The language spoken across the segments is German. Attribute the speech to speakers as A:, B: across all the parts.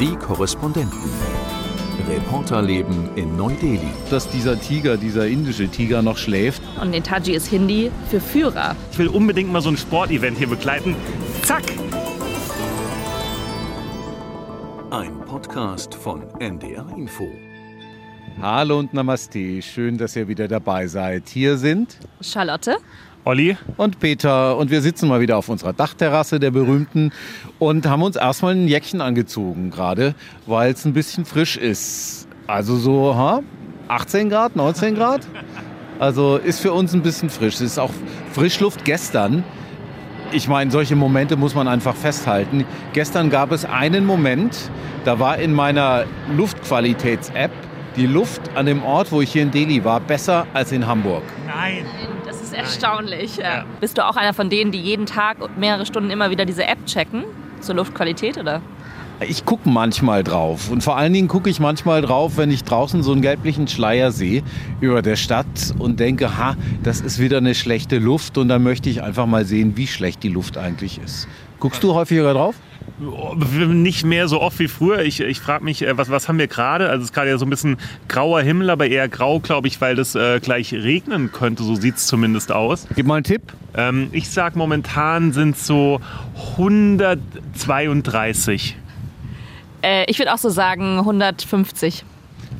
A: Die Korrespondenten. Reporterleben in Neu-Delhi.
B: Dass dieser Tiger, dieser indische Tiger noch schläft.
C: Und Netaji ist Hindi für Führer.
D: Ich will unbedingt mal so ein Sportevent hier begleiten. Zack!
A: Ein Podcast von NDR Info.
B: Hallo und Namaste. Schön, dass ihr wieder dabei seid. Hier sind
C: Charlotte.
D: Olli?
B: und Peter und wir sitzen mal wieder auf unserer Dachterrasse der berühmten und haben uns erstmal ein Jäckchen angezogen gerade, weil es ein bisschen frisch ist. Also so ha, 18 Grad, 19 Grad. Also ist für uns ein bisschen frisch. Es ist auch Frischluft gestern. Ich meine, solche Momente muss man einfach festhalten. Gestern gab es einen Moment, da war in meiner Luftqualitäts-App die Luft an dem Ort, wo ich hier in Delhi war, besser als in Hamburg.
D: Nein.
C: Das ist erstaunlich. Ja. Bist du auch einer von denen, die jeden Tag und mehrere Stunden immer wieder diese App checken? Zur Luftqualität, oder?
B: Ich gucke manchmal drauf und vor allen Dingen gucke ich manchmal drauf, wenn ich draußen so einen gelblichen Schleier sehe über der Stadt und denke, ha, das ist wieder eine schlechte Luft und dann möchte ich einfach mal sehen, wie schlecht die Luft eigentlich ist. Guckst du häufiger drauf?
D: Nicht mehr so oft wie früher. Ich, ich frage mich, äh, was, was haben wir gerade? Also es ist gerade ja so ein bisschen grauer Himmel, aber eher grau, glaube ich, weil das äh, gleich regnen könnte. So sieht es zumindest aus.
B: Gib mal einen Tipp.
D: Ähm, ich sag momentan sind es so 132.
C: Äh, ich würde auch so sagen 150.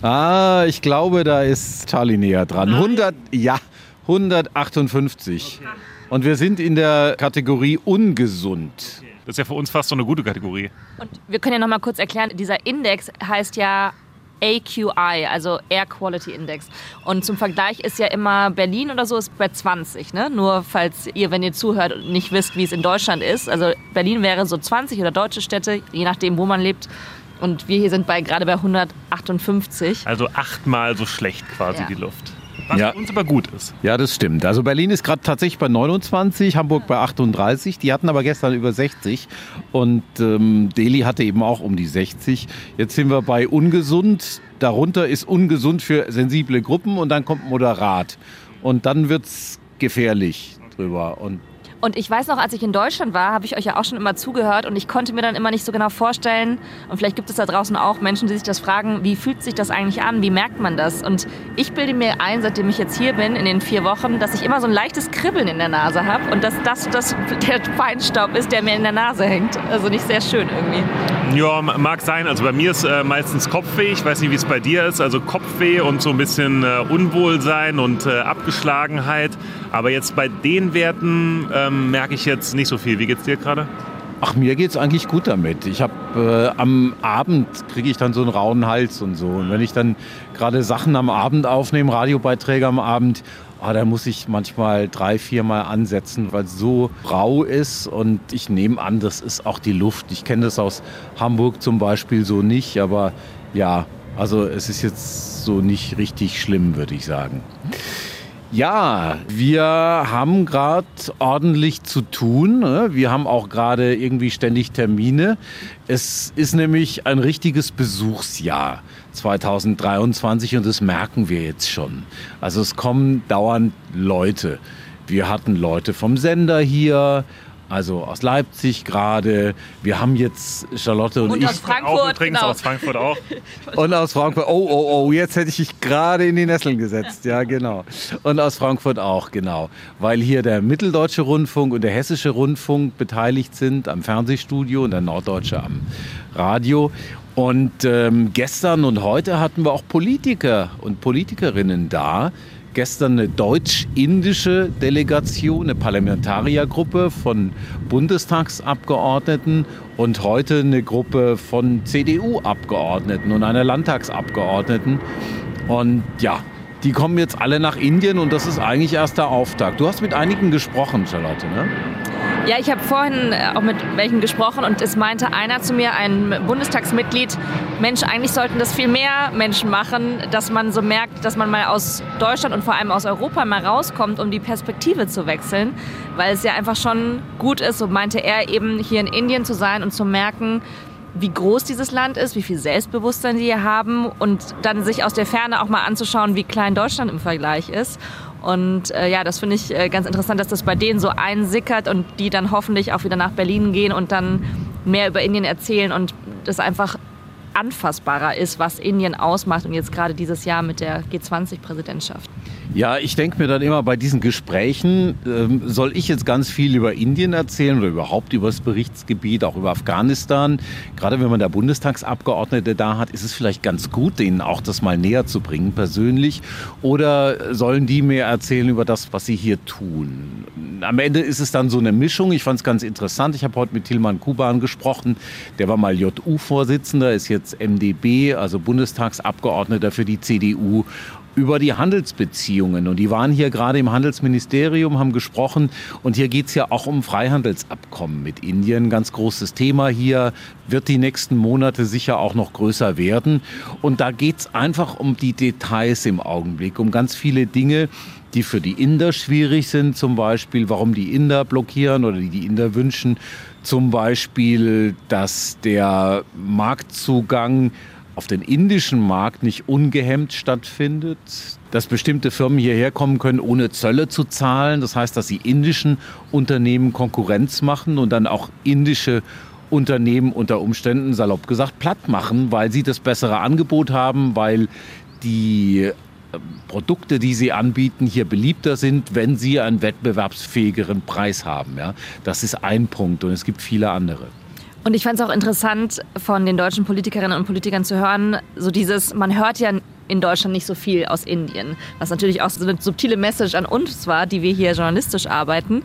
B: Ah, ich glaube, da ist Charlie näher dran. 100, ja, 158. Und wir sind in der Kategorie ungesund.
D: Das ist ja für uns fast so eine gute Kategorie.
C: Und wir können ja noch mal kurz erklären, dieser Index heißt ja AQI, also Air Quality Index. Und zum Vergleich ist ja immer Berlin oder so ist bei 20. Ne? Nur falls ihr, wenn ihr zuhört, nicht wisst, wie es in Deutschland ist. Also Berlin wäre so 20 oder deutsche Städte, je nachdem, wo man lebt. Und wir hier sind bei, gerade bei 158.
D: Also achtmal so schlecht quasi
C: Ja.
D: die Luft. Was
B: Ja.
D: uns aber gut ist.
B: Ja, das stimmt. Also Berlin ist gerade tatsächlich bei 29, Hamburg bei 38. Die hatten aber gestern über 60 und ähm, Delhi hatte eben auch um die 60. Jetzt sind wir bei ungesund. Darunter ist ungesund für sensible Gruppen und dann kommt moderat. Und dann wird's gefährlich drüber. Und
C: Und ich weiß noch, als ich in Deutschland war, habe ich euch ja auch schon immer zugehört und ich konnte mir dann immer nicht so genau vorstellen, und vielleicht gibt es da draußen auch Menschen, die sich das fragen, wie fühlt sich das eigentlich an, wie merkt man das? Und ich bilde mir ein, seitdem ich jetzt hier bin, in den vier Wochen, dass ich immer so ein leichtes Kribbeln in der Nase habe und dass das, das der Feinstaub ist, der mir in der Nase hängt. Also nicht sehr schön irgendwie.
D: Ja, mag sein. Also bei mir ist äh, meistens Kopfweh. Ich weiß nicht, wie es bei dir ist. Also Kopfweh und so ein bisschen äh, Unwohlsein und äh, Abgeschlagenheit. Aber jetzt bei den Werten ähm, merke ich jetzt nicht so viel. Wie geht's dir gerade?
B: ach, mir geht's eigentlich gut damit. Ich habe äh, am Abend kriege ich dann so einen rauen Hals und so. Und wenn ich dann gerade Sachen am Abend aufnehme, Radiobeiträge am Abend, ah, da muss ich manchmal drei, viermal ansetzen, weil es so rau ist. Und ich nehme an, das ist auch die Luft. Ich kenne das aus Hamburg zum Beispiel so nicht, aber ja, also es ist jetzt so nicht richtig schlimm, würde ich sagen. Ja, wir haben gerade ordentlich zu tun. ne? Wir haben auch gerade irgendwie ständig Termine. Es ist nämlich ein richtiges Besuchsjahr 2023 und das merken wir jetzt schon. Also es kommen dauernd Leute. Wir hatten Leute vom Sender hier, also aus Leipzig gerade. Wir haben jetzt Charlotte und,
C: Und
B: ich
C: aus Frankfurt,
D: auch übrigens
C: genau.
D: aus Frankfurt auch.
B: und aus Frankfurt, oh, oh, oh, jetzt hätte ich dich gerade in die Nesseln gesetzt. Ja, genau. Und aus Frankfurt auch, genau. Weil hier der Mitteldeutsche Rundfunk und der Hessische Rundfunk beteiligt sind am Fernsehstudio und der Norddeutsche am Radio. Und ähm, gestern und heute hatten wir auch Politiker und Politikerinnen da. Gestern eine deutsch-indische Delegation, eine Parlamentariergruppe von Bundestagsabgeordneten und heute eine Gruppe von CDU-Abgeordneten und einer Landtagsabgeordneten. Und ja, die kommen jetzt alle nach Indien und das ist eigentlich erst der Auftakt. Du hast mit einigen gesprochen, Charlotte, ne?
C: Ja, ich habe vorhin äh, auch mit welchen gesprochen und es meinte einer zu mir, ein Bundestagsmitglied, Mensch, eigentlich sollten das viel mehr Menschen machen, dass man so merkt, dass man mal aus Deutschland und vor allem aus Europa mal rauskommt, um die Perspektive zu wechseln, weil es ja einfach schon gut ist, so meinte er eben hier in Indien zu sein und zu merken, wie groß dieses Land ist, wie viel Selbstbewusstsein sie hier haben und dann sich aus der Ferne auch mal anzuschauen, wie klein Deutschland im Vergleich ist. Und äh, ja, das finde ich äh, ganz interessant, dass das bei denen so einsickert und die dann hoffentlich auch wieder nach Berlin gehen und dann mehr über Indien erzählen und das einfach anfassbarer ist, was Indien ausmacht und jetzt gerade dieses Jahr mit der G20-Präsidentschaft?
B: Ja, ich denke mir dann immer bei diesen Gesprächen, ähm, soll ich jetzt ganz viel über Indien erzählen oder überhaupt über das Berichtsgebiet, auch über Afghanistan. Gerade wenn man der Bundestagsabgeordnete da hat, ist es vielleicht ganz gut, denen auch das mal näher zu bringen persönlich. Oder sollen die mehr erzählen über das, was sie hier tun? Am Ende ist es dann so eine Mischung. Ich fand es ganz interessant. Ich habe heute mit Tilman Kuban gesprochen. Der war mal JU-Vorsitzender, ist jetzt MdB, also Bundestagsabgeordneter für die CDU über die Handelsbeziehungen. Und die waren hier gerade im Handelsministerium, haben gesprochen. Und hier geht es ja auch um Freihandelsabkommen mit Indien. Ganz großes Thema hier, wird die nächsten Monate sicher auch noch größer werden. Und da geht es einfach um die Details im Augenblick, um ganz viele Dinge, die für die Inder schwierig sind. Zum Beispiel, warum die Inder blockieren oder die Inder wünschen. Zum Beispiel, dass der Marktzugang auf den indischen Markt nicht ungehemmt stattfindet, dass bestimmte Firmen hierher kommen können, ohne Zölle zu zahlen. Das heißt, dass sie indischen Unternehmen Konkurrenz machen und dann auch indische Unternehmen unter Umständen, salopp gesagt, platt machen, weil sie das bessere Angebot haben, weil die äh, Produkte, die sie anbieten, hier beliebter sind, wenn sie einen wettbewerbsfähigeren Preis haben. Ja? Das ist ein Punkt und es gibt viele andere.
C: Und ich fand es auch interessant, von den deutschen Politikerinnen und Politikern zu hören, so dieses, man hört ja in Deutschland nicht so viel aus Indien, was natürlich auch so eine subtile Message an uns war, die wir hier journalistisch arbeiten.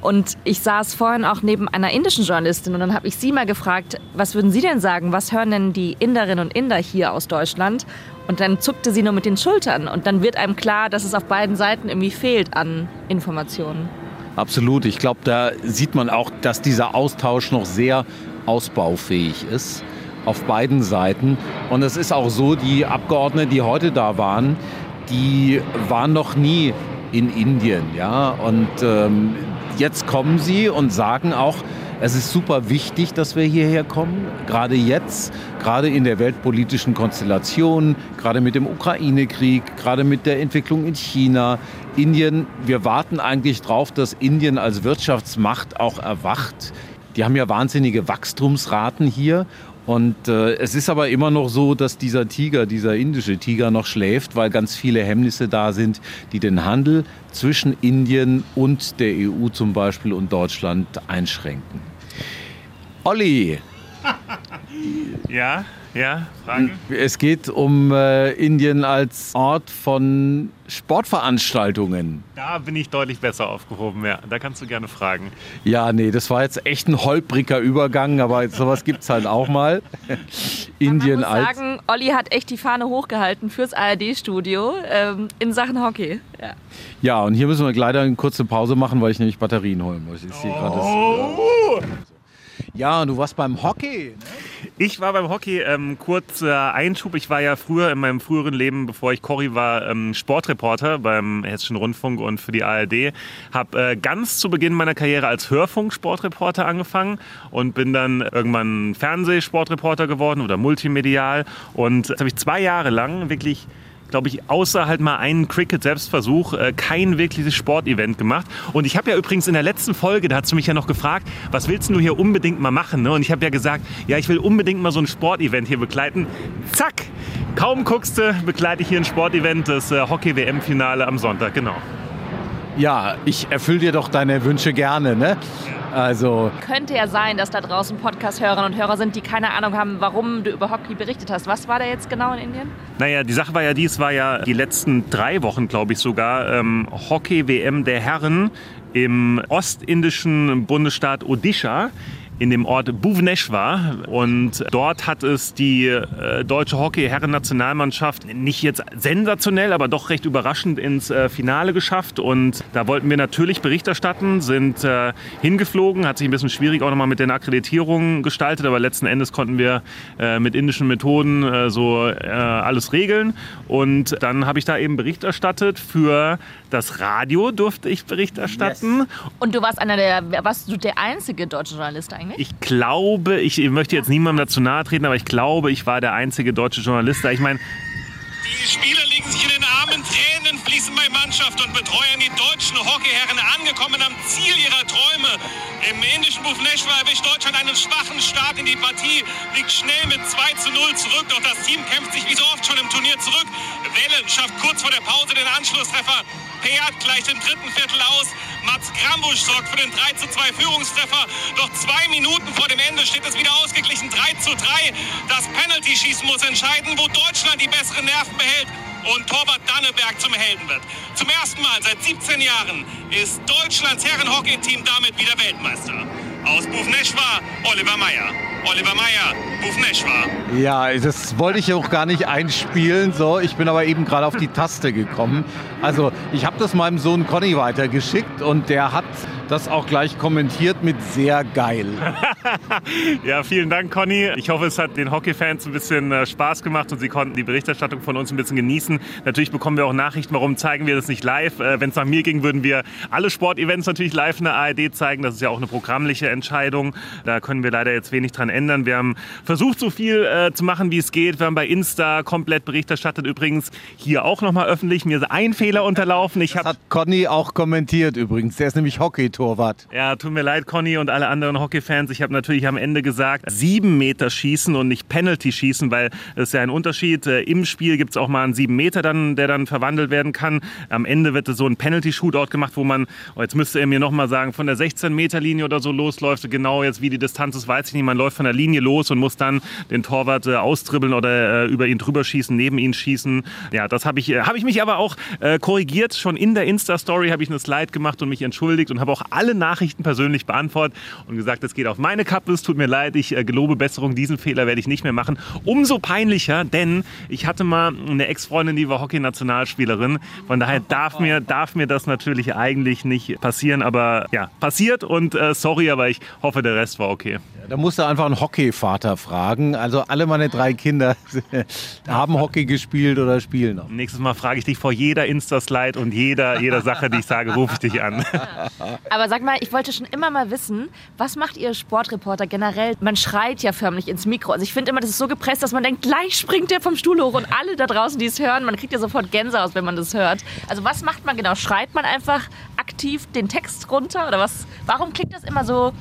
C: Und ich saß vorhin auch neben einer indischen Journalistin und dann habe ich sie mal gefragt, was würden Sie denn sagen, was hören denn die Inderinnen und Inder hier aus Deutschland? Und dann zuckte sie nur mit den Schultern und dann wird einem klar, dass es auf beiden Seiten irgendwie fehlt an Informationen.
B: Absolut. Ich glaube, da sieht man auch, dass dieser Austausch noch sehr ausbaufähig ist auf beiden Seiten. Und es ist auch so, die Abgeordneten, die heute da waren, die waren noch nie in Indien. Ja? Und ähm, jetzt kommen sie und sagen auch, es ist super wichtig, dass wir hierher kommen, gerade jetzt, gerade in der weltpolitischen Konstellation, gerade mit dem Ukraine-Krieg, gerade mit der Entwicklung in China. Indien, wir warten eigentlich darauf, dass Indien als Wirtschaftsmacht auch erwacht. Die haben ja wahnsinnige Wachstumsraten hier. Und äh, es ist aber immer noch so, dass dieser Tiger, dieser indische Tiger noch schläft, weil ganz viele Hemmnisse da sind, die den Handel zwischen Indien und der EU zum Beispiel und Deutschland einschränken. Olli.
D: ja, ja, Frage?
B: Es geht um äh, Indien als Ort von Sportveranstaltungen.
D: Da bin ich deutlich besser aufgehoben, ja. Da kannst du gerne fragen.
B: Ja, nee, das war jetzt echt ein holpriger Übergang, aber sowas gibt es halt auch mal.
C: Indien als. Ich muss sagen, Olli hat echt die Fahne hochgehalten fürs ARD-Studio ähm, in Sachen Hockey.
B: Ja. ja, und hier müssen wir leider eine kurze Pause machen, weil ich nämlich Batterien holen muss. Ich sehe gerade oh. Ja, du warst beim Hockey. Ne?
D: Ich war beim Hockey. Ähm, kurzer Einschub. Ich war ja früher in meinem früheren Leben, bevor ich Cory war, ähm, Sportreporter beim Hessischen Rundfunk und für die ARD. Habe äh, ganz zu Beginn meiner Karriere als Hörfunk-Sportreporter angefangen und bin dann irgendwann Fernsehsportreporter geworden oder multimedial. Und das habe ich zwei Jahre lang wirklich glaube ich, außer halt mal einen Cricket-Selbstversuch äh, kein wirkliches Sportevent gemacht. Und ich habe ja übrigens in der letzten Folge, da hast du mich ja noch gefragt, was willst du hier unbedingt mal machen? Ne? Und ich habe ja gesagt, ja, ich will unbedingt mal so ein Sportevent hier begleiten. Zack! Kaum guckst du, begleite ich hier ein Sportevent, das äh, Hockey-WM-Finale am Sonntag, genau.
B: Ja, ich erfülle dir doch deine Wünsche gerne, ne? Also
C: könnte ja sein, dass da draußen Podcast-Hörerinnen und Hörer sind, die keine Ahnung haben, warum du über Hockey berichtet hast. Was war da jetzt genau in Indien?
D: Naja, die Sache war ja, dies war ja die letzten drei Wochen, glaube ich sogar, ähm, Hockey-WM der Herren im ostindischen Bundesstaat Odisha in dem Ort Bhubaneswar und dort hat es die äh, deutsche Hockey-Herren-Nationalmannschaft nicht jetzt sensationell, aber doch recht überraschend ins äh, Finale geschafft. Und da wollten wir natürlich Bericht erstatten, sind äh, hingeflogen, hat sich ein bisschen schwierig auch nochmal mit den Akkreditierungen gestaltet, aber letzten Endes konnten wir äh, mit indischen Methoden äh, so äh, alles regeln. Und dann habe ich da eben Bericht erstattet für das Radio durfte ich Bericht erstatten. Yes.
C: Und du warst einer der, warst du der einzige deutsche Journalist
D: eigentlich? Ich glaube, ich möchte jetzt niemandem dazu nahe treten, aber ich glaube, ich war der einzige deutsche Journalist da. Ich meine,
E: die Spieler liegen sich in den Armen, Tränen fließen beim Mannschaft und Betreuern die deutschen Hockeyherren angekommen am Ziel ihrer Träume. Im indischen Bhubaneswar erwischt Deutschland einen schwachen Start in die Partie, liegt schnell mit 2 zu 0 zurück, doch das Team kämpft sich wie so oft schon im Turnier zurück. Wellen schafft kurz vor der Pause den Anschlusstreffer. Peat gleicht im dritten Viertel aus. Mats Grambusch sorgt für den 3 zu 2 Führungstreffer. Doch zwei Minuten vor dem Ende steht es wieder ausgeglichen 3 zu 3. Das Penalty-Schießen muss entscheiden, wo Deutschland die besseren Nerven behält und Torwart Danneberg zum Helden wird. Zum ersten Mal seit 17 Jahren ist Deutschlands Herrenhockey-Team damit wieder Weltmeister. Aus Bhubaneswar, Oliver Meyer. Oliver Meyer, Bhubaneswar.
B: Ja, das wollte ich auch gar nicht einspielen. So, ich bin aber eben gerade auf die Taste gekommen. Also ich habe das meinem Sohn Conny weitergeschickt und der hat das auch gleich kommentiert mit sehr geil.
D: ja, vielen Dank, Conny. Ich hoffe, es hat den Hockey-Fans ein bisschen äh, Spaß gemacht und sie konnten die Berichterstattung von uns ein bisschen genießen. Natürlich bekommen wir auch Nachrichten, warum zeigen wir das nicht live. Äh, Wenn es nach mir ging, würden wir alle Sportevents natürlich live in der ARD zeigen. Das ist ja auch eine programmliche Entscheidung. Da können wir leider jetzt wenig dran ändern. Wir haben versucht, so viel äh, zu machen, wie es geht. Wir haben bei Insta komplett Bericht erstattet. Übrigens hier auch nochmal öffentlich. Mir ist ein Fehler unterlaufen. Ich
B: das hat Conny auch kommentiert übrigens. Der ist nämlich Hockey-Torwart.
D: Ja, tut mir leid, Conny und alle anderen Hockey-Fans. Ich habe natürlich am Ende gesagt, sieben Meter schießen und nicht Penalty schießen, weil das ist ja ein Unterschied. Äh, Im Spiel gibt es auch mal einen sieben Meter, dann, der dann verwandelt werden kann. Am Ende wird so ein Penalty-Shootout gemacht, wo man, oh, jetzt müsste er mir nochmal sagen, von der 16-Meter-Linie oder so losläuft. Genau jetzt, wie die Distanz ist, weiß ich nicht. Man läuft von der Linie los und muss dann den Torwart äh, austribbeln oder äh, über ihn drüber schießen, neben ihn schießen. Ja, das habe ich, äh, hab ich mich aber auch äh, korrigiert. Schon in der Insta-Story habe ich eine Slide gemacht und mich entschuldigt und habe auch alle Nachrichten persönlich beantwortet und gesagt, es geht auf meine Kappe. Es tut mir leid, ich äh, gelobe Besserung. Diesen Fehler werde ich nicht mehr machen. Umso peinlicher, denn ich hatte mal eine Ex-Freundin, die war Hockey-Nationalspielerin. Von daher darf mir, darf mir das natürlich eigentlich nicht passieren. Aber ja, passiert und äh, sorry, aber ich hoffe, der Rest war okay.
B: Da musst du einfach einen Hockeyvater fragen. Also alle meine drei Kinder haben Hockey gespielt oder spielen noch.
D: Nächstes Mal frage ich dich vor jeder Insta-Slide und jeder, jeder Sache, die ich sage, rufe ich dich an.
C: Aber sag mal, ich wollte schon immer mal wissen, was macht ihr Sportreporter generell? Man schreit ja förmlich ins Mikro. Also ich finde immer, das ist so gepresst, dass man denkt, gleich springt der vom Stuhl hoch und alle da draußen, die es hören, man kriegt ja sofort Gänse aus, wenn man das hört. Also was macht man genau? Schreit man einfach aktiv den Text runter oder was? Warum klingt das immer so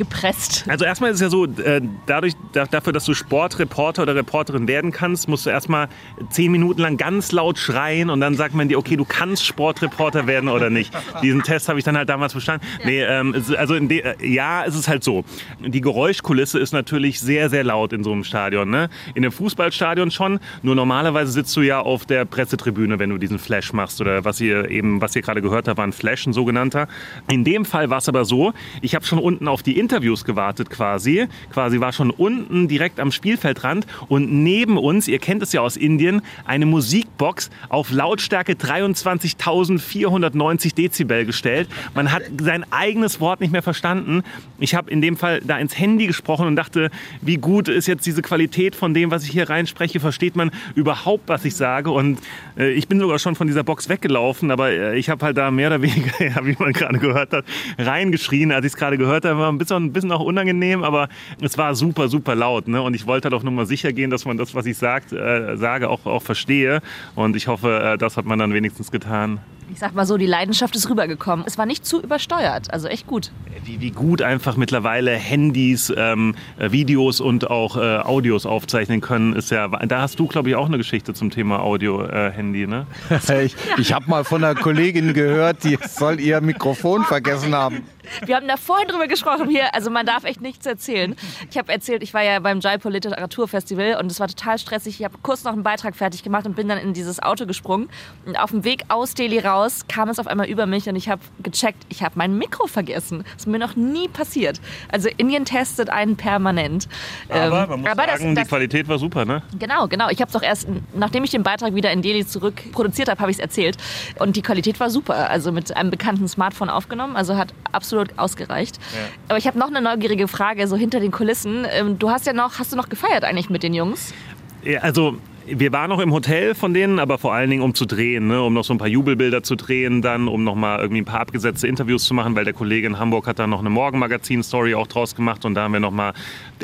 C: gepresst.
D: Also erstmal ist es ja so, äh, dadurch, dafür, dass du Sportreporter oder Reporterin werden kannst, musst du erstmal zehn Minuten lang ganz laut schreien und dann sagt man dir, okay, du kannst Sportreporter werden oder nicht. Diesen Test habe ich dann halt damals bestanden. Ja. Nee, ähm, also äh, ja, es ist halt so. Die Geräuschkulisse ist natürlich sehr, sehr laut in so einem Stadion. Ne? In einem Fußballstadion schon, nur normalerweise sitzt du ja auf der Pressetribüne, wenn du diesen Flash machst oder was ihr eben, was ihr gerade gehört habt, war ein Flash, ein sogenannter. In dem Fall war es aber so, ich habe schon unten auf die Interviews gewartet quasi. Quasi war schon unten direkt am Spielfeldrand und neben uns, ihr kennt es ja aus Indien, eine Musikbox auf Lautstärke 23.490 Dezibel gestellt. Man hat sein eigenes Wort nicht mehr verstanden. Ich habe in dem Fall da ins Handy gesprochen und dachte, wie gut ist jetzt diese Qualität von dem, was ich hier reinspreche? Versteht man überhaupt, was ich sage? Und äh, ich bin sogar schon von dieser Box weggelaufen, aber äh, ich habe halt da mehr oder weniger, ja, wie man gerade gehört hat, reingeschrien, als ich es gerade gehört habe. War ein bisschen, ein bisschen auch unangenehm, aber es war super, super laut. Ne? Und ich wollte halt auch nur mal sicher gehen, dass man das, was ich sagt, äh, sage, auch, auch verstehe. Und ich hoffe, äh, das hat man dann wenigstens getan
C: ich sag mal so, die Leidenschaft ist rübergekommen. Es war nicht zu übersteuert, also echt gut.
D: Wie, wie gut einfach mittlerweile Handys, ähm, Videos und auch äh, Audios aufzeichnen können, ist ja. Da hast du, glaube ich, auch eine Geschichte zum Thema Audio-Handy, äh, ne?
B: ich ich habe mal von einer Kollegin gehört, die soll ihr Mikrofon vergessen haben.
C: Wir haben da vorhin drüber gesprochen hier, also man darf echt nichts erzählen. Ich habe erzählt, ich war ja beim Jaipur Literaturfestival und es war total stressig. Ich habe kurz noch einen Beitrag fertig gemacht und bin dann in dieses Auto gesprungen. Und auf dem Weg aus Delhi raus kam es auf einmal über mich und ich habe gecheckt, ich habe mein Mikro vergessen. Das ist mir noch nie passiert. Also Indien testet einen permanent.
D: Aber man muss aber sagen, das, das, die Qualität war super, ne?
C: Genau, genau. Ich habe es auch erst, nachdem ich den Beitrag wieder in Delhi zurück produziert habe, habe ich es erzählt. Und die Qualität war super. Also mit einem bekannten Smartphone aufgenommen. Also hat absolut absolut ausgereicht. Ja. Aber ich habe noch eine neugierige Frage, so hinter den Kulissen. Ähm, du hast ja noch, hast du noch gefeiert eigentlich mit den Jungs?
D: Ja, also wir waren noch im Hotel von denen, aber vor allen Dingen um zu drehen, ne? um noch so ein paar Jubelbilder zu drehen, dann um noch mal irgendwie ein paar abgesetzte Interviews zu machen, weil der Kollege in Hamburg hat da noch eine Morgenmagazin-Story auch draus gemacht und da haben wir noch mal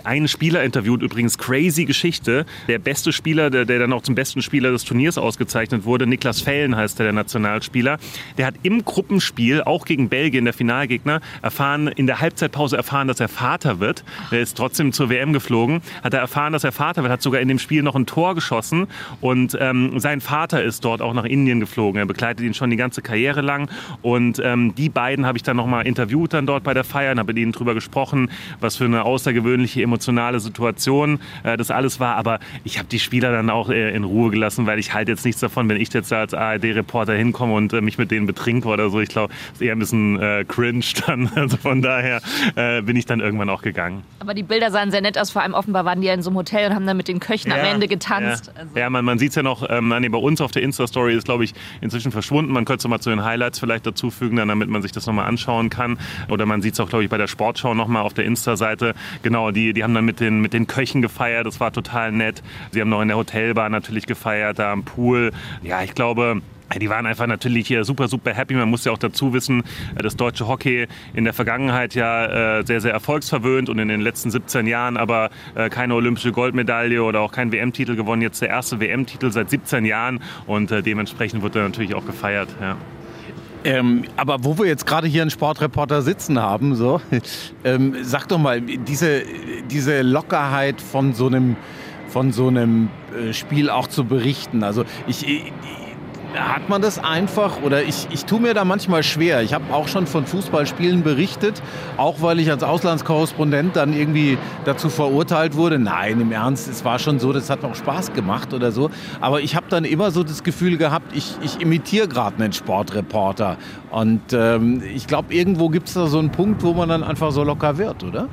D: einen Spieler interviewt, übrigens crazy Geschichte. Der beste Spieler, der, der dann auch zum besten Spieler des Turniers ausgezeichnet wurde, Niklas Fellen heißt der, der Nationalspieler. Der hat im Gruppenspiel, auch gegen Belgien, der Finalgegner, erfahren, in der Halbzeitpause erfahren, dass er Vater wird. Er ist trotzdem zur WM geflogen, hat er erfahren, dass er Vater wird, hat sogar in dem Spiel noch ein Tor geschossen und ähm, sein Vater ist dort auch nach Indien geflogen. Er begleitet ihn schon die ganze Karriere lang und ähm, die beiden habe ich dann nochmal interviewt dann dort bei der Feier und habe mit ihnen drüber gesprochen, was für eine außergewöhnliche emotionale Situation äh, das alles war. Aber ich habe die Spieler dann auch äh, in Ruhe gelassen, weil ich halte jetzt nichts davon, wenn ich jetzt als ARD-Reporter hinkomme und äh, mich mit denen betrinke oder so. Ich glaube, es ist eher ein bisschen äh, cringe dann. Also von daher äh, bin ich dann irgendwann auch gegangen.
C: Aber die Bilder sahen sehr nett aus. Vor allem offenbar waren die ja in so einem Hotel und haben dann mit den Köchen
D: Ja,
C: am Ende getanzt.
D: Ja,
C: Also,
D: ja man, man sieht es ja noch, ähm, nee, bei uns auf der Insta-Story ist, glaube ich, inzwischen verschwunden. Man könnte es mal zu den Highlights vielleicht dazufügen, dann, damit man sich das nochmal anschauen kann. Oder man sieht es auch, glaube ich, bei der Sportschau nochmal auf der Insta-Seite. Genau, die, die haben dann mit den, mit den Köchen gefeiert. Das war total nett. Sie haben noch in der Hotelbar natürlich gefeiert, da am Pool. Ja, ich glaube, die waren einfach natürlich hier super, super happy. Man muss ja auch dazu wissen, äh, das deutsche Hockey in der Vergangenheit ja äh, sehr, sehr erfolgsverwöhnt und in den letzten 17 Jahren aber äh, keine olympische Goldmedaille oder auch kein WM-Titel gewonnen. Jetzt der erste WM-Titel seit 17 Jahren und dementsprechend wird er natürlich auch gefeiert. Ja.
B: Ähm, aber wo wir jetzt gerade hier einen Sportreporter sitzen haben, so, ähm, sag doch mal, diese, diese Lockerheit von so einem, von so einem Spiel auch zu berichten. Also ich, ich hat man das einfach oder ich, ich tue mir da manchmal schwer. Ich habe auch schon von Fußballspielen berichtet, auch weil ich als Auslandskorrespondent dann irgendwie dazu verurteilt wurde. Nein, im Ernst, es war schon so, das hat auch Spaß gemacht oder so. Aber ich habe dann immer so das Gefühl gehabt, ich, ich imitiere gerade einen Sportreporter. Und ähm, ich glaube, irgendwo gibt es da so einen Punkt, wo man dann einfach so locker wird, oder?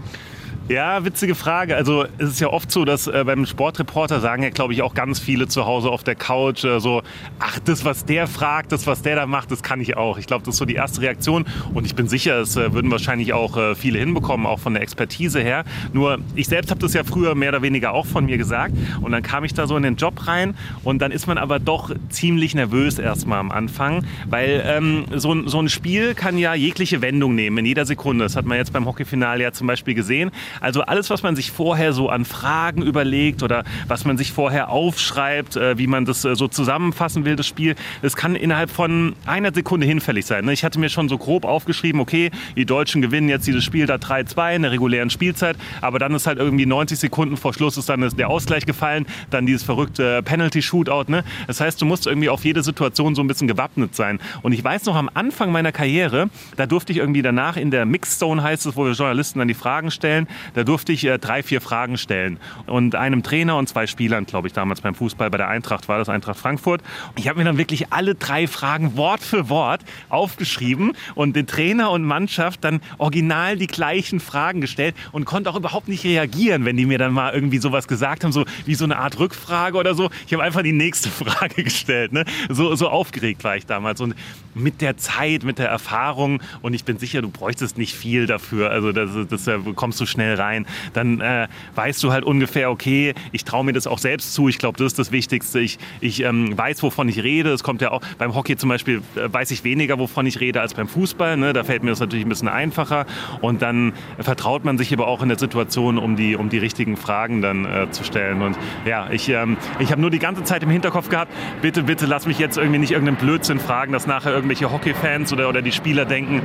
D: Ja, witzige Frage. Also es ist ja oft so, dass äh, beim Sportreporter sagen ja, glaube ich, auch ganz viele zu Hause auf der Couch äh, so, ach, das, was der fragt, das, was der da macht, das kann ich auch. Ich glaube, das ist so die erste Reaktion und ich bin sicher, es äh, würden wahrscheinlich auch äh, viele hinbekommen, auch von der Expertise her. Nur ich selbst habe das ja früher mehr oder weniger auch von mir gesagt und dann kam ich da so in den Job rein und dann ist man aber doch ziemlich nervös erstmal am Anfang, weil ähm, so, ein- so ein Spiel kann ja jegliche Wendung nehmen in jeder Sekunde. Das hat man jetzt beim Hockeyfinale ja zum Beispiel gesehen. Also alles, was man sich vorher so an Fragen überlegt oder was man sich vorher aufschreibt, äh, wie man das äh, so zusammenfassen will, das Spiel, das kann innerhalb von einer Sekunde hinfällig sein. ne? Ich hatte mir schon so grob aufgeschrieben, okay, die Deutschen gewinnen jetzt dieses Spiel da 3-2 in der regulären Spielzeit, aber dann ist halt irgendwie 90 Sekunden vor Schluss ist dann der Ausgleich gefallen, dann dieses verrückte Penalty-Shootout. Ne? Das heißt, du musst irgendwie auf jede Situation so ein bisschen gewappnet sein. Und ich weiß noch, am Anfang meiner Karriere, da durfte ich irgendwie danach in der Mixzone heißt es, wo wir Journalisten dann die Fragen stellen, da durfte ich äh, drei, vier Fragen stellen. Und einem Trainer und zwei Spielern, glaube ich, damals beim Fußball bei der Eintracht war das, Eintracht Frankfurt. Ich habe mir dann wirklich alle drei Fragen Wort für Wort aufgeschrieben und den Trainer und Mannschaft dann original die gleichen Fragen gestellt und konnte auch überhaupt nicht reagieren, wenn die mir dann mal irgendwie sowas gesagt haben, so wie so eine Art Rückfrage oder so. Ich habe einfach die nächste Frage gestellt. Ne? So, so aufgeregt war ich damals. Und mit der Zeit, mit der Erfahrung und ich bin sicher, du bräuchtest nicht viel dafür. Also das, das kommst du schnell rein. Dann äh, weißt du halt ungefähr, okay, ich traue mir das auch selbst zu. Ich glaube, das ist das Wichtigste. Ich, ich ähm, weiß, wovon ich rede. Es kommt ja auch beim Hockey zum Beispiel, äh, weiß ich weniger, wovon ich rede, als beim Fußball. Ne? Da fällt mir das natürlich ein bisschen einfacher. Und dann vertraut man sich aber auch in der Situation, um die, um die richtigen Fragen dann äh, zu stellen. Und ja, ich, ähm, ich habe nur die ganze Zeit im Hinterkopf gehabt, bitte, bitte lass mich jetzt irgendwie nicht irgendeinen Blödsinn fragen, dass nachher irgendwelche Hockey-Fans oder, oder die Spieler denken,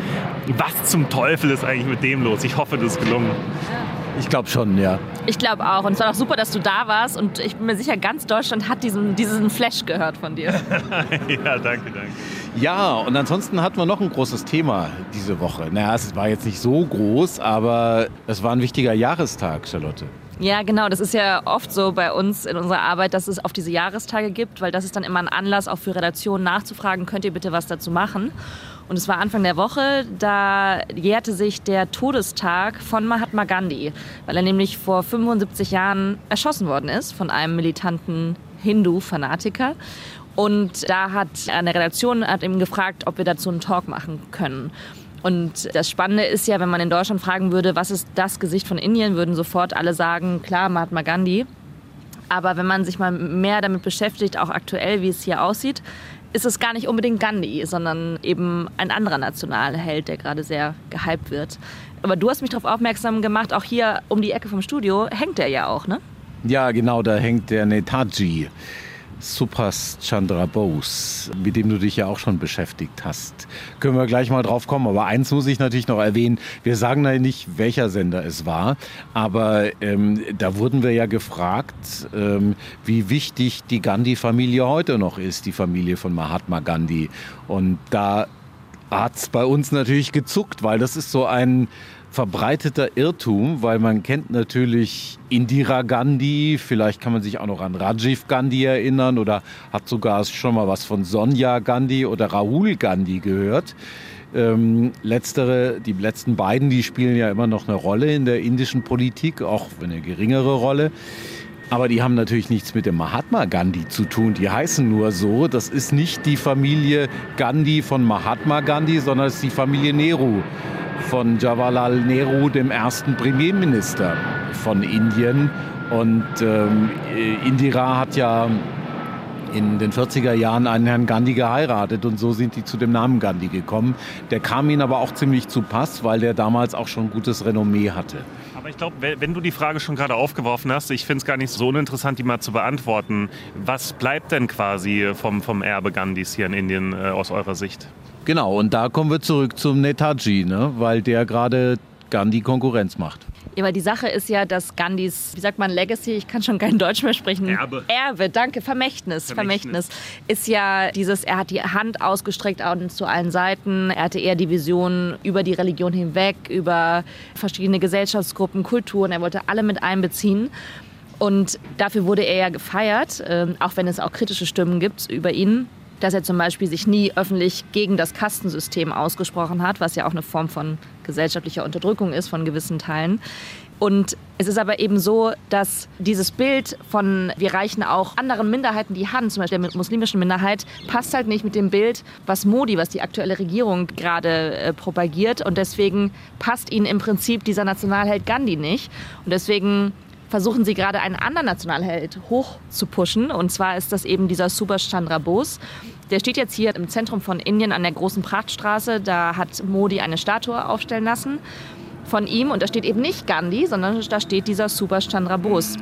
D: was zum Teufel ist eigentlich mit dem los? Ich hoffe, das ist gelungen.
B: Ich glaube schon, ja.
C: Ich glaube auch. Und es war auch super, dass du da warst. Und ich bin mir sicher, ganz Deutschland hat diesen, diesen Flash gehört von dir.
D: ja, danke, danke.
B: Ja, und ansonsten hatten wir noch ein großes Thema diese Woche. Naja, es war jetzt nicht so groß, aber es war ein wichtiger Jahrestag, Charlotte.
C: Ja, genau. Das ist ja oft so bei uns in unserer Arbeit, dass es auf diese Jahrestage gibt, weil das ist dann immer ein Anlass, auch für Redaktionen nachzufragen, könnt ihr bitte was dazu machen. Und es war Anfang der Woche, da jährte sich der Todestag von Mahatma Gandhi, weil er nämlich vor 75 Jahren erschossen worden ist von einem militanten Hindu-Fanatiker. Und da hat eine Redaktion hat ihm gefragt, ob wir dazu einen Talk machen können. Und das Spannende ist ja, wenn man in Deutschland fragen würde, was ist das Gesicht von Indien, würden sofort alle sagen, klar, Mahatma Gandhi. Aber wenn man sich mal mehr damit beschäftigt, auch aktuell, wie es hier aussieht, ist es gar nicht unbedingt Gandhi, sondern eben ein anderer Nationalheld, der gerade sehr gehypt wird. Aber du hast mich darauf aufmerksam gemacht, auch hier um die Ecke vom Studio hängt er ja auch, ne?
B: Ja, genau, da hängt der Netaji. Subhas Chandra Bose, mit dem du dich ja auch schon beschäftigt hast. Können wir gleich mal drauf kommen. Aber eins muss ich natürlich noch erwähnen. Wir sagen ja nicht, welcher Sender es war. Aber ähm, da wurden wir ja gefragt, ähm, wie wichtig die Gandhi-Familie heute noch ist, die Familie von Mahatma Gandhi. Und da hat es bei uns natürlich gezuckt, weil das ist so ein verbreiteter Irrtum, weil man kennt natürlich Indira Gandhi, vielleicht kann man sich auch noch an Rajiv Gandhi erinnern oder hat sogar schon mal was von Sonja Gandhi oder Rahul Gandhi gehört. Ähm, letztere, die letzten beiden, die spielen ja immer noch eine Rolle in der indischen Politik, auch eine geringere Rolle. Aber die haben natürlich nichts mit dem Mahatma Gandhi zu tun. Die heißen nur so. Das ist nicht die Familie Gandhi von Mahatma Gandhi, sondern es ist die Familie Nehru von Jawaharlal Nehru, dem ersten Premierminister von Indien. Und ähm, Indira hat ja in den 40er Jahren einen Herrn Gandhi geheiratet und so sind die zu dem Namen Gandhi gekommen. Der kam ihnen aber auch ziemlich zu Pass, weil der damals auch schon gutes Renommee hatte.
D: Ich glaube, wenn du die Frage schon gerade aufgeworfen hast, ich finde es gar nicht so uninteressant, die mal zu beantworten. Was bleibt denn quasi vom, vom Erbe Gandhis hier in Indien äh, aus eurer Sicht?
B: Genau, und da kommen wir zurück zum Netaji, ne? weil der gerade Gandhi Konkurrenz macht.
C: Aber die Sache ist ja, dass Gandhis, wie sagt man, Legacy, ich kann schon kein Deutsch mehr sprechen.
D: Erbe.
C: Erbe, danke, Vermächtnis. Vermächtnis. Vermächtnis ist ja dieses, er hat die Hand ausgestreckt zu allen Seiten. Er hatte eher die Vision über die Religion hinweg, über verschiedene Gesellschaftsgruppen, Kulturen. Er wollte alle mit einbeziehen. Und dafür wurde er ja gefeiert, ähm, auch wenn es auch kritische Stimmen gibt über ihn dass er zum Beispiel sich nie öffentlich gegen das Kastensystem ausgesprochen hat, was ja auch eine Form von gesellschaftlicher Unterdrückung ist von gewissen Teilen. Und es ist aber eben so, dass dieses Bild von wir reichen auch anderen Minderheiten die Hand, zum Beispiel der muslimischen Minderheit, passt halt nicht mit dem Bild, was Modi, was die aktuelle Regierung gerade äh, propagiert. Und deswegen passt ihnen im Prinzip dieser Nationalheld Gandhi nicht. Und deswegen versuchen sie gerade einen anderen Nationalheld hoch zu pushen. Und zwar ist das eben dieser Subhash Chandra Bose. Der steht jetzt hier im Zentrum von Indien an der großen Prachtstraße. Da hat Modi eine Statue aufstellen lassen von ihm. Und da steht eben nicht Gandhi, sondern da steht dieser Subhash Chandra Bose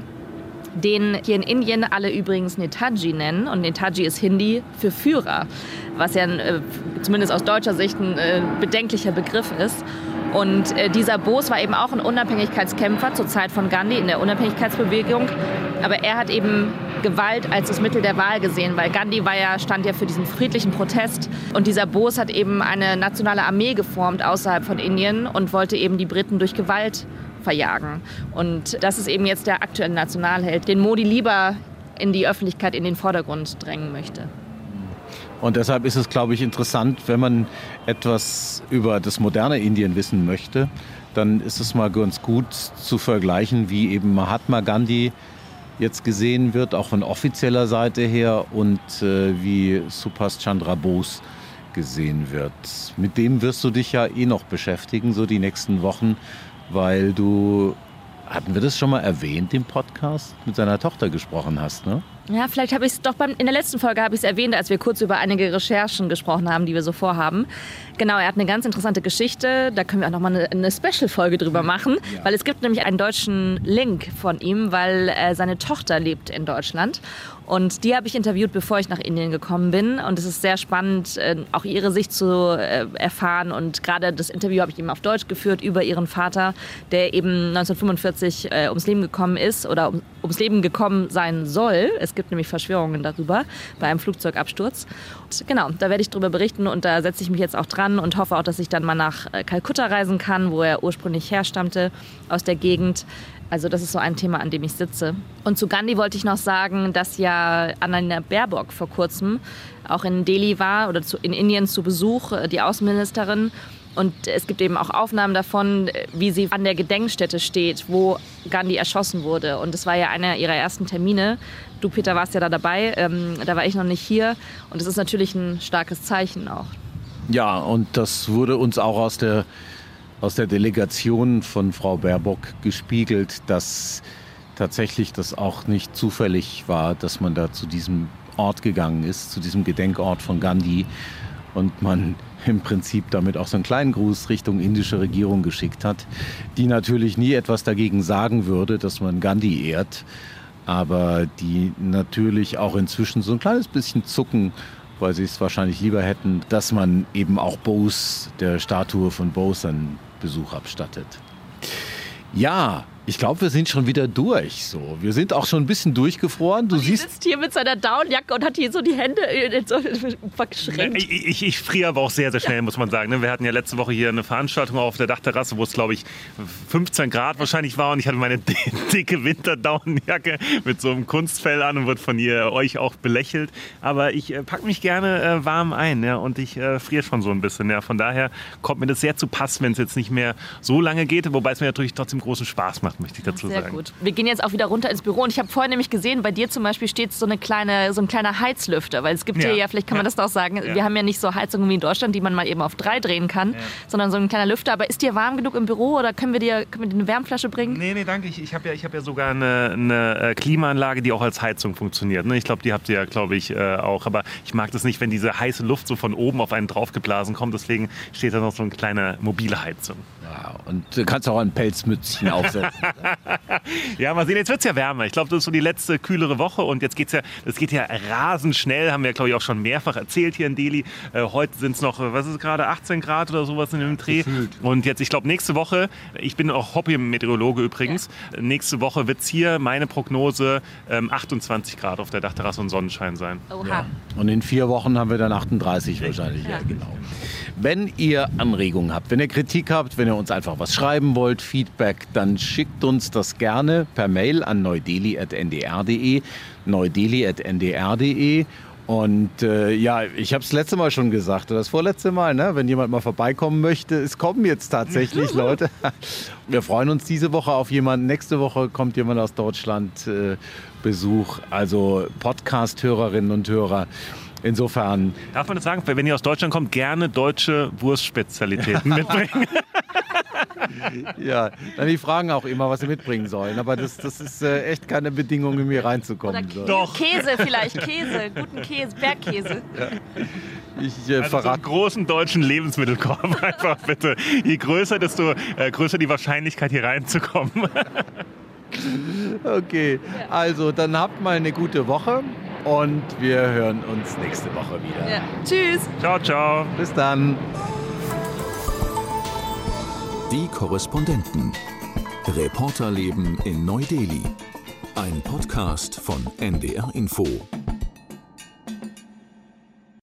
C: den hier in Indien alle übrigens Netaji nennen. Und Netaji ist Hindi für Führer, was ja äh, zumindest aus deutscher Sicht ein äh, bedenklicher Begriff ist. Und äh, dieser Bose war eben auch ein Unabhängigkeitskämpfer zur Zeit von Gandhi in der Unabhängigkeitsbewegung. Aber er hat eben Gewalt als das Mittel der Wahl gesehen, weil Gandhi war ja, stand ja für diesen friedlichen Protest. Und dieser Bose hat eben eine nationale Armee geformt außerhalb von Indien und wollte eben die Briten durch Gewalt verjagen. Und das ist eben jetzt der aktuelle Nationalheld, den Modi lieber in die Öffentlichkeit, in den Vordergrund drängen möchte.
B: Und deshalb ist es, glaube ich, interessant, wenn man etwas über das moderne Indien wissen möchte, dann ist es mal ganz gut zu vergleichen, wie eben Mahatma Gandhi jetzt gesehen wird, auch von offizieller Seite her, und äh, wie Subhas Chandra Bose gesehen wird. Mit dem wirst du dich ja eh noch beschäftigen, so die nächsten Wochen, weil du, hatten wir das schon mal erwähnt im Podcast, mit seiner Tochter gesprochen hast, ne?
C: Ja, vielleicht habe ich es doch beim, in der letzten Folge habe ich es erwähnt, als wir kurz über einige Recherchen gesprochen haben, die wir so vorhaben. Genau, er hat eine ganz interessante Geschichte. Da können wir auch noch mal eine, eine Special-Folge drüber machen, ja. weil es gibt nämlich einen deutschen Link von ihm, weil äh, seine Tochter lebt in Deutschland und die habe ich interviewt, bevor ich nach Indien gekommen bin. Und es ist sehr spannend, äh, auch ihre Sicht zu äh, erfahren. Und gerade das Interview habe ich eben auf Deutsch geführt über ihren Vater, der eben 1945 äh, ums Leben gekommen ist oder ums Leben gekommen sein soll. Es gibt nämlich Verschwörungen darüber bei einem Flugzeugabsturz. Und genau, da werde ich darüber berichten und da setze ich mich jetzt auch dran und hoffe auch, dass ich dann mal nach Kalkutta reisen kann, wo er ursprünglich herstammte, aus der Gegend. Also das ist so ein Thema, an dem ich sitze. Und zu Gandhi wollte ich noch sagen, dass ja Annalena Baerbock vor kurzem auch in Delhi war oder in Indien zu Besuch, äh, die Außenministerin. Und es gibt eben auch Aufnahmen davon, wie sie an der Gedenkstätte steht, wo Gandhi erschossen wurde. Und das war ja einer ihrer ersten Termine. Du, Peter, warst ja da dabei. Ähm, da war ich noch nicht hier. Und es ist natürlich ein starkes Zeichen auch.
B: Ja, und das wurde uns auch aus der aus der Delegation von Frau Baerbock gespiegelt, dass tatsächlich das auch nicht zufällig war, dass man da zu diesem Ort gegangen ist, zu diesem Gedenkort von Gandhi und man im Prinzip damit auch so einen kleinen Gruß Richtung indische Regierung geschickt hat, die natürlich nie etwas dagegen sagen würde, dass man Gandhi ehrt, aber die natürlich auch inzwischen so ein kleines bisschen zucken, weil sie es wahrscheinlich lieber hätten, dass man eben auch Bose, der Statue von Bose, einen Besuch abstattet. Ja, ich glaube, wir sind schon wieder durch. So, wir sind auch schon ein bisschen durchgefroren. Du
C: und
B: siehst
C: sitzt hier mit seiner Downjacke und hat hier so die Hände so verschränkt.
D: Ich, ich, ich friere aber auch sehr, sehr schnell, muss man sagen. Ne? Wir hatten ja letzte Woche hier eine Veranstaltung auf der Dachterrasse, wo es, glaube ich, 15 Grad wahrscheinlich war. Und ich hatte meine dicke Winterdownjacke mit so einem Kunstfell an und wird von ihr, euch auch belächelt. Aber ich äh, packe mich gerne äh, warm ein ja? und ich äh, friere schon so ein bisschen. Ja? Von daher kommt mir das sehr zu Pass, wenn es jetzt nicht mehr so lange geht. Wobei es mir natürlich trotzdem großen Spaß macht, möchte ich dazu
C: Sehr
D: sagen.
C: gut. Wir gehen jetzt auch wieder runter ins Büro und ich habe vorhin nämlich gesehen, bei dir zum Beispiel steht so, eine kleine, so ein kleiner Heizlüfter, weil es gibt
D: Ja.
C: hier ja, vielleicht kann man
D: Ja.
C: das auch sagen,
D: Ja.
C: wir haben ja nicht so Heizungen wie in Deutschland, die man mal eben auf drei drehen kann,
D: Ja.
C: sondern so ein kleiner Lüfter. Aber ist dir warm genug im Büro oder können wir dir, können wir dir eine Wärmflasche bringen?
D: Nee, nee, danke. Ich, ich habe ja, ich hab ja sogar eine, eine äh, Klimaanlage, die auch als Heizung funktioniert. ne? Ich glaube, die habt ihr ja, glaube ich, äh, auch. Aber ich mag das nicht, wenn diese heiße Luft so von oben auf einen draufgeblasen kommt. Deswegen steht da noch so eine kleine mobile Heizung.
B: Ja, und du kannst auch ein Pelzmützchen aufsetzen.
D: Ja, mal sehen, jetzt wird es ja wärmer. Ich glaube, das ist so die letzte kühlere Woche und jetzt geht's ja, das geht ja rasend schnell, haben wir, glaube ich, auch schon mehrfach erzählt hier in Delhi. Äh, heute sind es noch, äh, was ist es gerade, 18 Grad oder sowas in dem Dreh. Und jetzt, ich glaube, nächste Woche, ich bin auch Hobby-Meteorologe übrigens, äh, nächste Woche wird es hier, meine Prognose, ähm, 28 Grad auf der Dachterrasse und Sonnenschein sein.
C: Oha.
B: Ja. Und in vier Wochen haben wir dann 38 wahrscheinlich. Ja, genau. Wenn ihr Anregungen habt, wenn ihr Kritik habt, wenn ihr uns einfach was schreiben wollt, Feedback, dann schickt uns das gerne per Mail an neudeli.ndr.de, neudeli.ndr.de. Und äh, ja, ich habe es letzte Mal schon gesagt, oder das vorletzte Mal, ne? wenn jemand mal vorbeikommen möchte, es kommen jetzt tatsächlich Leute. Wir freuen uns diese Woche auf jemanden. Nächste Woche kommt jemand aus Deutschland äh, Besuch, also Podcast-Hörerinnen und Hörer. Insofern,
D: Darf man das sagen? Wenn ihr aus Deutschland kommt, gerne deutsche Wurstspezialitäten mitbringen.
B: ja, dann die fragen auch immer, was sie mitbringen sollen. Aber das, das ist äh, echt keine Bedingung, um hier
C: Oder
B: reinzukommen. So.
D: Doch.
C: Käse vielleicht, Käse, guten Käse, Bergkäse.
B: Ich äh,
D: Also so einen
B: verrate.
D: großen deutschen Lebensmittelkorb einfach bitte. Je größer, desto äh, größer die Wahrscheinlichkeit hier reinzukommen.
B: Okay, also dann habt mal eine gute Woche und wir hören uns nächste Woche wieder.
C: Ja. Tschüss.
D: ciao, ciao.
B: Bis dann.
A: Die Korrespondenten. Reporterleben in Neu-Delhi. Ein Podcast von NDR Info.